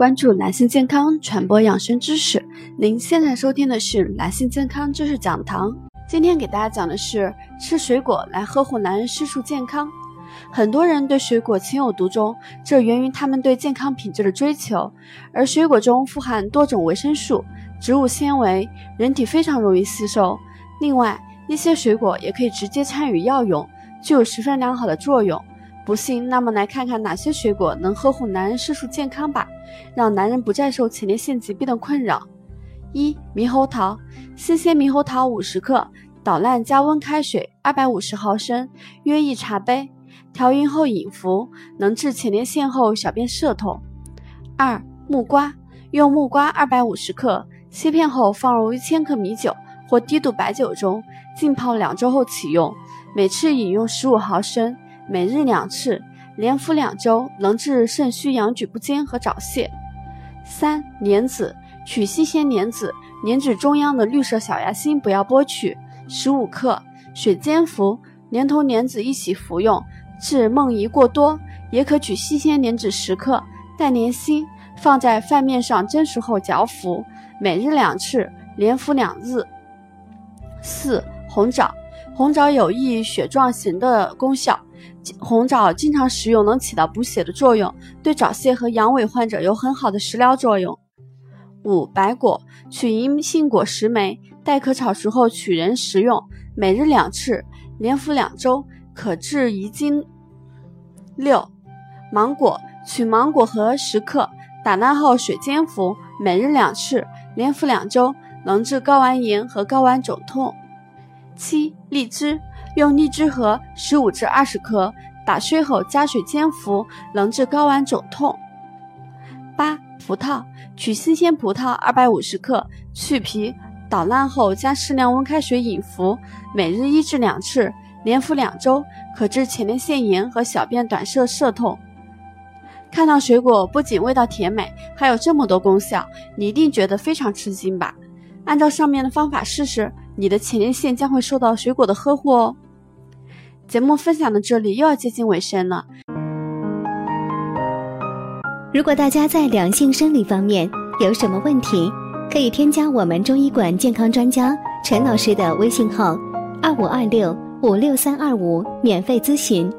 关注男性健康，传播养生知识。您现在收听的是男性健康知识讲堂。今天给大家讲的是吃水果来呵护男人私处健康。很多人对水果情有独钟，这源于他们对健康品质的追求。而水果中富含多种维生素、植物纤维，人体非常容易吸收。另外，一些水果也可以直接参与药用，具有十分良好的作用。不信，那么来看看哪些水果能呵护男人湿数健康吧，让男人不再受前列腺疾病的困扰。一、猕猴桃，新鲜猕猴桃五十克，捣烂加温开水二百五十毫升，约一茶杯，调匀后饮服，能治前列腺后小便涩痛。二、木瓜，用木瓜二百五十克，切片后放入一千克米酒或低度白酒中，浸泡两周后启用，每次饮用十五毫升。每日两次，连服两周，能治肾虚、阳举不坚和早泄。三、莲子，取新鲜莲子，莲子中央的绿色小芽心不要剥取，十五克，水煎服，连同莲子一起服用，治梦遗过多。也可取新鲜莲子十克，带莲心，放在饭面上蒸熟后嚼服，每日两次，连服两日。四、红枣，红枣有益血状型的功效。红枣经常食用能起到补血的作用，对早泄和阳痿患者有很好的食疗作用。五、白果，取银杏果十枚，待壳炒熟后取仁食用，每日两次，连服两周，可治遗精。六、芒果，取芒果核十克，打烂后水煎服，每日两次，连服两周，能治睾丸炎和睾丸肿痛。七、荔枝。用荔枝核十五至二十克打碎后加水煎服，能治睾丸肿痛。八、葡萄，取新鲜葡萄二百五十克，去皮，捣烂后加适量温开水饮服，每日一至两次，连服两周，可治前列腺炎和小便短涩涩痛。看到水果不仅味道甜美，还有这么多功效，你一定觉得非常吃惊吧？按照上面的方法试试。你的前列腺将会受到水果的呵护哦。节目分享到这里又要接近尾声了。如果大家在两性生理方面有什么问题，可以添加我们中医馆健康专家陈老师的微信号：二五二六五六三二五，免费咨询。